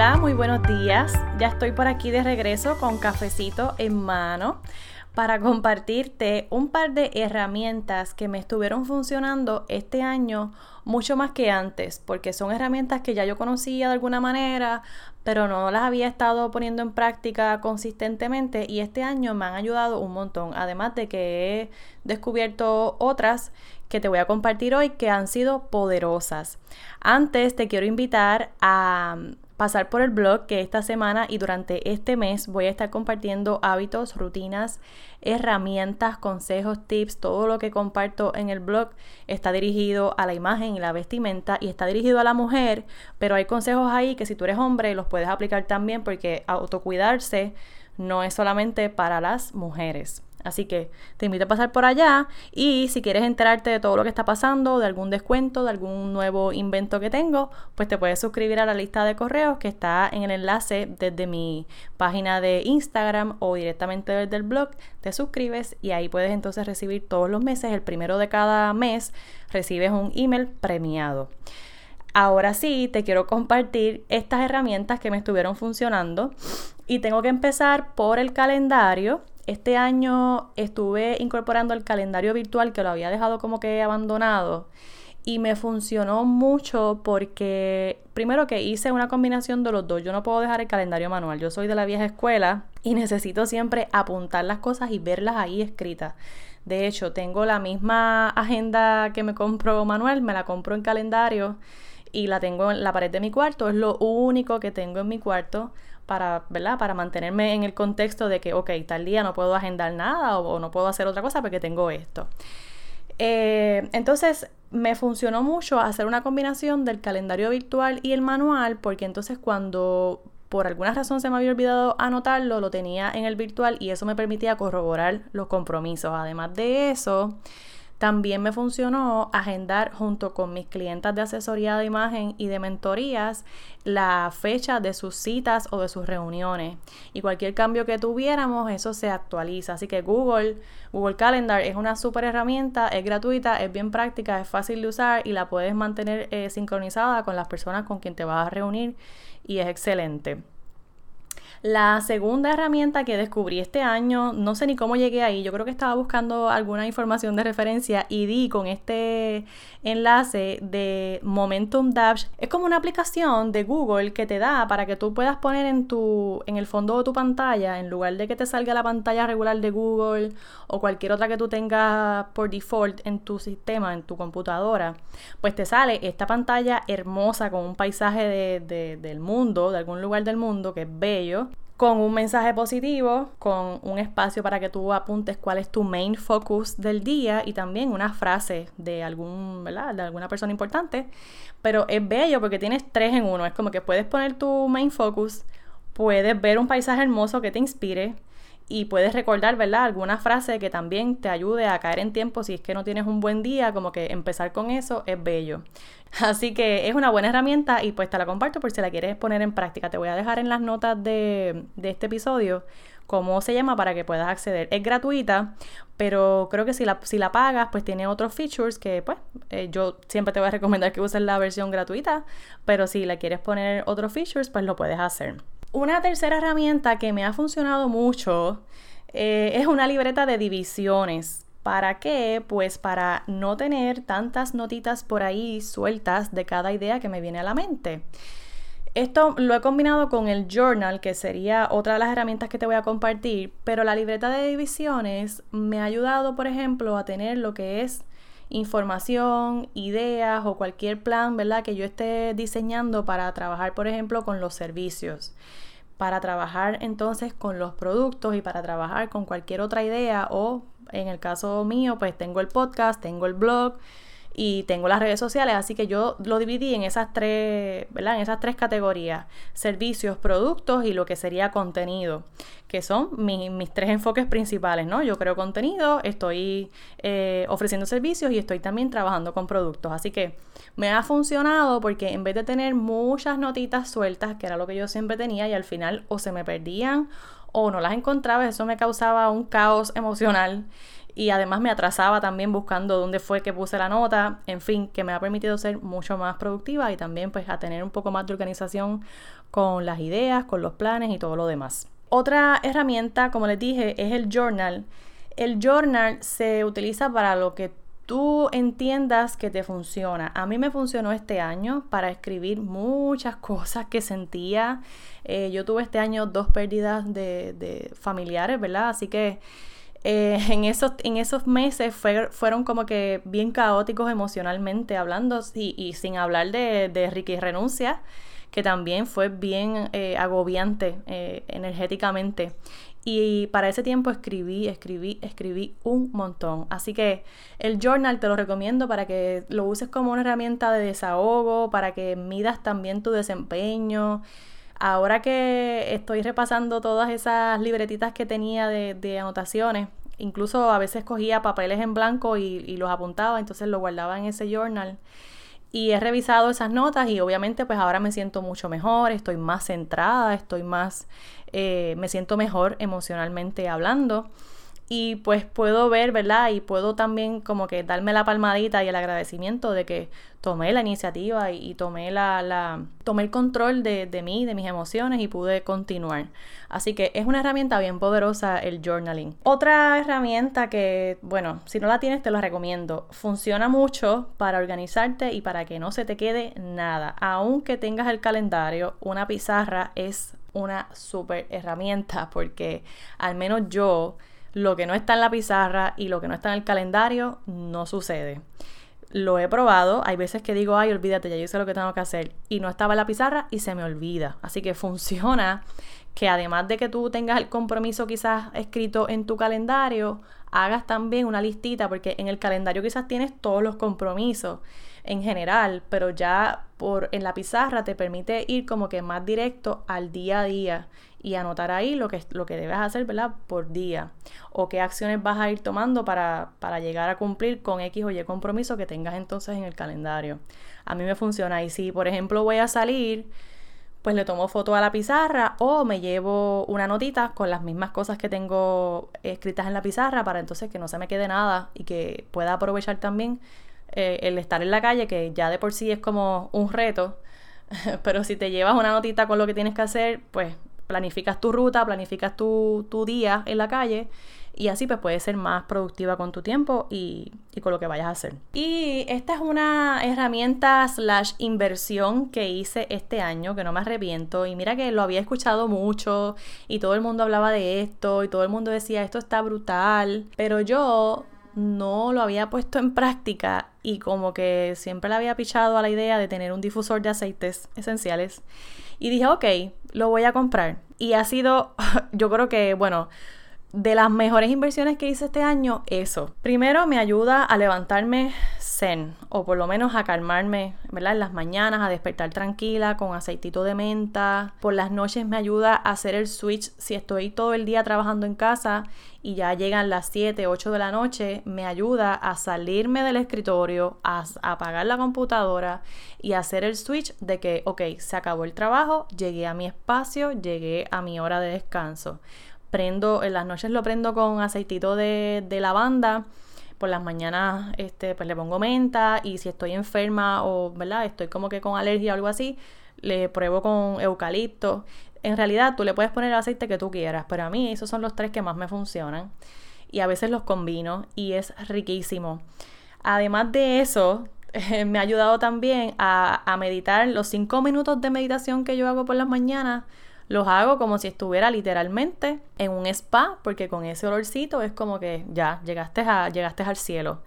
Hola, muy buenos días. Ya estoy por aquí de regreso con cafecito en mano para compartirte un par de herramientas que me estuvieron funcionando este año mucho más que antes, porque son herramientas que ya yo conocía de alguna manera, pero no las había estado poniendo en práctica consistentemente y este año me han ayudado un montón, además de que he descubierto otras que te voy a compartir hoy que han sido poderosas. Antes te quiero invitar a pasar por el blog que esta semana y durante este mes voy a estar compartiendo hábitos, rutinas, herramientas, consejos, tips, todo lo que comparto en el blog está dirigido a la imagen y la vestimenta y está dirigido a la mujer, pero hay consejos ahí que si tú eres hombre los puedes aplicar también porque autocuidarse no es solamente para las mujeres. Así que te invito a pasar por allá y si quieres enterarte de todo lo que está pasando, de algún descuento, de algún nuevo invento que tengo, pues te puedes suscribir a la lista de correos que está en el enlace desde mi página de Instagram o directamente desde el blog. Te suscribes y ahí puedes entonces recibir todos los meses, el primero de cada mes, recibes un email premiado. Ahora sí, te quiero compartir estas herramientas que me estuvieron funcionando y tengo que empezar por el calendario este año estuve incorporando el calendario virtual que lo había dejado como que abandonado y me funcionó mucho porque primero que hice una combinación de los dos. Yo no puedo dejar el calendario manual. Yo soy de la vieja escuela y necesito siempre apuntar las cosas y verlas ahí escritas. De hecho, tengo la misma agenda que me compro manual, me la compro en calendario y la tengo en la pared de mi cuarto. Es lo único que tengo en mi cuarto para, ¿verdad? Para mantenerme en el contexto de que, ok, tal día no puedo agendar nada o, no puedo hacer otra cosa porque tengo esto. Eh, entonces, me funcionó mucho hacer una combinación del calendario virtual y el manual, porque entonces cuando por alguna razón se me había olvidado anotarlo, lo tenía en el virtual y eso me permitía corroborar los compromisos. Además de eso, también me funcionó agendar junto con mis clientas de asesoría de imagen y de mentorías la fecha de sus citas o de sus reuniones. Y cualquier cambio que tuviéramos, eso se actualiza. Así que Google, Google Calendar es una súper herramienta, es gratuita, es bien práctica, es fácil de usar y la puedes mantener eh, sincronizada con las personas con quien te vas a reunir y es excelente. La segunda herramienta que descubrí este año, no sé ni cómo llegué ahí, yo creo que estaba buscando alguna información de referencia y di con este enlace de Momentum Dash. Es como una aplicación de Google que te da para que tú puedas poner en tu en el fondo de tu pantalla, en lugar de que te salga la pantalla regular de Google o cualquier otra que tú tengas por default en tu sistema, en tu computadora, pues te sale esta pantalla hermosa con un paisaje de, del mundo, de algún lugar del mundo que es bello con un mensaje positivo, con un espacio para que tú apuntes cuál es tu main focus del día y también una frase de algún, ¿verdad? De alguna persona importante. Pero es bello porque tienes tres en uno. Es como que puedes poner tu main focus, puedes ver un paisaje hermoso que te inspire, y puedes recordar, ¿verdad? Alguna frase que también te ayude a caer en tiempo si es que no tienes un buen día, como que empezar con eso es bello. Así que es una buena herramienta y pues te la comparto por si la quieres poner en práctica. Te voy a dejar en las notas de, este episodio cómo se llama para que puedas acceder. Es gratuita, pero creo que si la, si la pagas, pues tiene otros features que pues eh, yo siempre te voy a recomendar que uses la versión gratuita, pero si la quieres poner otros features, pues lo puedes hacer. Una tercera herramienta que me ha funcionado mucho eh, es una libreta de divisiones. ¿Para qué? Pues para no tener tantas notitas por ahí sueltas de cada idea que me viene a la mente. Esto lo he combinado con el journal, que sería otra de las herramientas que te voy a compartir, pero la libreta de divisiones me ha ayudado, por ejemplo, a tener lo que es información, ideas o cualquier plan, ¿verdad? Que yo esté diseñando para trabajar, por ejemplo, con los servicios, para trabajar entonces con los productos y para trabajar con cualquier otra idea o en el caso mío, pues tengo el podcast, tengo el blog y tengo las redes sociales, así que yo lo dividí en esas tres, ¿verdad? En esas tres categorías, servicios, productos y lo que sería contenido, que son mis tres enfoques principales, ¿no? Yo creo contenido, estoy eh, ofreciendo servicios y estoy también trabajando con productos, así que me ha funcionado porque en vez de tener muchas notitas sueltas, que era lo que yo siempre tenía, y al final o se me perdían o no las encontraba, eso me causaba un caos emocional y además me atrasaba también buscando dónde fue que puse la nota, en fin, que me ha permitido ser mucho más productiva y también pues a tener un poco más de organización con las ideas, con los planes y todo lo demás. Otra herramienta, como les dije, es el journal. El journal se utiliza para lo que tú entiendas que te funciona. A mí me funcionó este año para escribir muchas cosas que sentía. Eh, yo tuve este año dos pérdidas de, de familiares, ¿verdad? Así que eh, en, esos, en esos meses fueron como que bien caóticos emocionalmente hablando y, sin hablar de, de Ricky Renuncia, que también fue bien eh, agobiante eh, energéticamente. Y para ese tiempo escribí, escribí, escribí un montón. Así que el journal te lo recomiendo para que lo uses como una herramienta de desahogo, para que midas también tu desempeño. Ahora que estoy repasando todas esas libretitas que tenía de, anotaciones, incluso a veces cogía papeles en blanco y, los apuntaba, entonces lo guardaba en ese journal. Y he revisado esas notas y obviamente pues ahora me siento mucho mejor, estoy más centrada, estoy más, eh, me siento mejor emocionalmente hablando y pues puedo ver, ¿verdad? Y puedo también como que darme la palmadita y el agradecimiento de que tomé la iniciativa y, tomé la, la, tomé el control de, de, mí, de mis emociones y pude continuar. Así que es una herramienta bien poderosa el journaling. Otra herramienta que, bueno, si no la tienes te la recomiendo. Funciona mucho para organizarte y para que no se te quede nada. Aunque tengas el calendario, una pizarra es una super herramienta porque al menos yo lo que no está en la pizarra y lo que no está en el calendario no sucede. Lo he probado, hay veces que digo, ay, olvídate, ya yo sé lo que tengo que hacer y no estaba en la pizarra y se me olvida. Así que funciona que además de que tú tengas el compromiso quizás escrito en tu calendario, hagas también una listita, porque en el calendario quizás tienes todos los compromisos en general, pero ya por en la pizarra te permite ir como que más directo al día a día y anotar ahí lo que, lo que debes hacer, ¿verdad? Por día. O qué acciones vas a ir tomando para, para llegar a cumplir con X o Y compromiso que tengas entonces en el calendario. A mí me funciona. Y si, por ejemplo, voy a salir, pues le tomo foto a la pizarra o me llevo una notita con las mismas cosas que tengo escritas en la pizarra para entonces que no se me quede nada y que pueda aprovechar también eh, el estar en la calle, que ya de por sí es como un reto. Pero si te llevas una notita con lo que tienes que hacer, pues planificas tu ruta, planificas tu, día en la calle y así pues puedes ser más productiva con tu tiempo y, y, con lo que vayas a hacer. Y esta es una herramienta slash inversión que hice este año que no me arrepiento y mira que lo había escuchado mucho y todo el mundo hablaba de esto y todo el mundo decía esto está brutal, pero yo no lo había puesto en práctica y como que siempre le había pichado a la idea de tener un difusor de aceites esenciales y dije, ok, lo voy a comprar. Y ha sido, yo creo que, bueno, de las mejores inversiones que hice este año, eso. Primero me ayuda a levantarme o por lo menos a calmarme, ¿verdad? En las mañanas, a despertar tranquila con aceitito de menta. Por las noches me ayuda a hacer el switch si estoy todo el día trabajando en casa y ya llegan las 7, 8 de la noche, me ayuda a salirme del escritorio, a apagar la computadora y hacer el switch de que, ok, se acabó el trabajo, llegué a mi espacio, llegué a mi hora de descanso prendo, en las noches lo prendo con aceitito de, lavanda, por las mañanas este, pues le pongo menta y si estoy enferma o, ¿verdad? Estoy como que con alergia o algo así, le pruebo con eucalipto. En realidad tú le puedes poner el aceite que tú quieras, pero a mí esos son los tres que más me funcionan y a veces los combino y es riquísimo. Además de eso, me ha ayudado también a, a meditar los cinco minutos de meditación que yo hago por las mañanas los hago como si estuviera literalmente en un spa, porque con ese olorcito es como que ya llegaste, a, llegaste al cielo.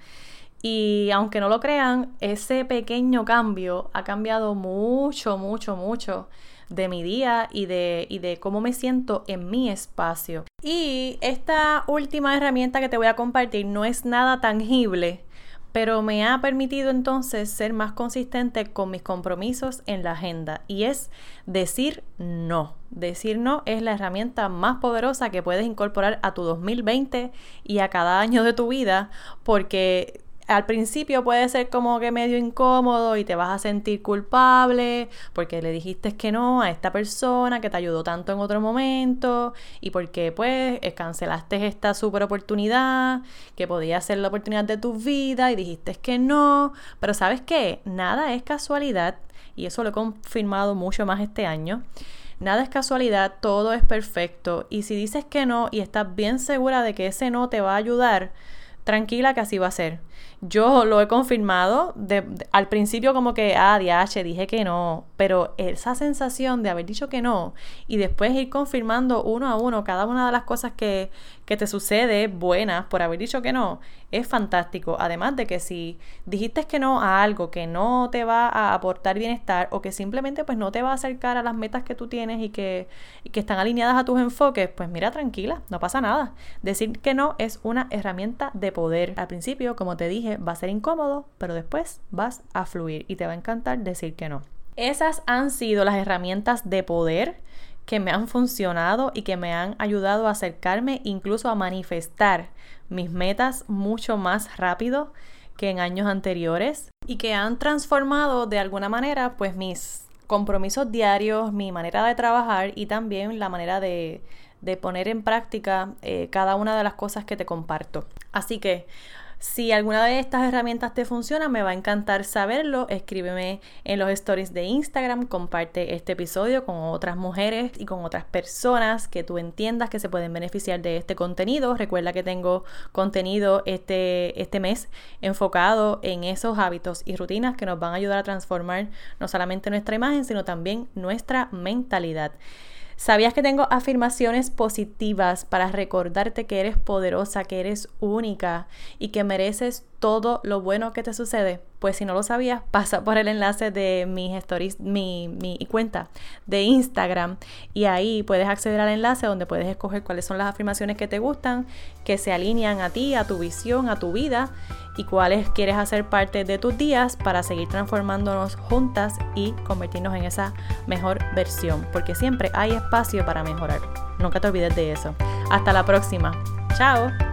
Y aunque no lo crean, ese pequeño cambio ha cambiado mucho, mucho, mucho de mi día y de, y de cómo me siento en mi espacio. Y esta última herramienta que te voy a compartir no es nada tangible, pero me ha permitido entonces ser más consistente con mis compromisos en la agenda y es decir no. Decir no es la herramienta más poderosa que puedes incorporar a tu 2020 y a cada año de tu vida porque al principio puede ser como que medio incómodo y te vas a sentir culpable porque le dijiste que no a esta persona que te ayudó tanto en otro momento y porque pues cancelaste esta super oportunidad que podía ser la oportunidad de tu vida y dijiste que no, pero sabes qué, nada es casualidad y eso lo he confirmado mucho más este año. Nada es casualidad, todo es perfecto y si dices que no y estás bien segura de que ese no te va a ayudar, tranquila que así va a ser. Yo lo he confirmado. al principio como que, ah, DH, dije que no. Pero esa sensación de haber dicho que no y después ir confirmando uno a uno cada una de las cosas que, que te sucede buenas por haber dicho que no, es fantástico. Además de que si dijiste que no a algo que no te va a aportar bienestar o que simplemente pues no te va a acercar a las metas que tú tienes y que, y que están alineadas a tus enfoques, pues mira, tranquila, no pasa nada. Decir que no es una herramienta de poder. Al principio, como te dije, va a ser incómodo, pero después vas a fluir y te va a encantar decir que no. Esas han sido las herramientas de poder que me han funcionado y que me han ayudado a acercarme incluso a manifestar mis metas mucho más rápido que en años anteriores y que han transformado de alguna manera pues mis compromisos diarios, mi manera de trabajar y también la manera de, de poner en práctica eh, cada una de las cosas que te comparto. Así que si alguna de estas herramientas te funciona, me va a encantar saberlo. Escríbeme en los stories de Instagram, comparte este episodio con otras mujeres y con otras personas que tú entiendas que se pueden beneficiar de este contenido. Recuerda que tengo contenido este, este mes enfocado en esos hábitos y rutinas que nos van a ayudar a transformar no solamente nuestra imagen, sino también nuestra mentalidad. ¿Sabías que tengo afirmaciones positivas para recordarte que eres poderosa, que eres única y que mereces todo lo bueno que te sucede? Pues si no lo sabías, pasa por el enlace de mis stories, mi, mi cuenta de Instagram y ahí puedes acceder al enlace donde puedes escoger cuáles son las afirmaciones que te gustan, que se alinean a ti, a tu visión, a tu vida y cuáles quieres hacer parte de tus días para seguir transformándonos juntas y convertirnos en esa mejor versión, porque siempre hay espacio para mejorar. Nunca te olvides de eso. Hasta la próxima. Chao.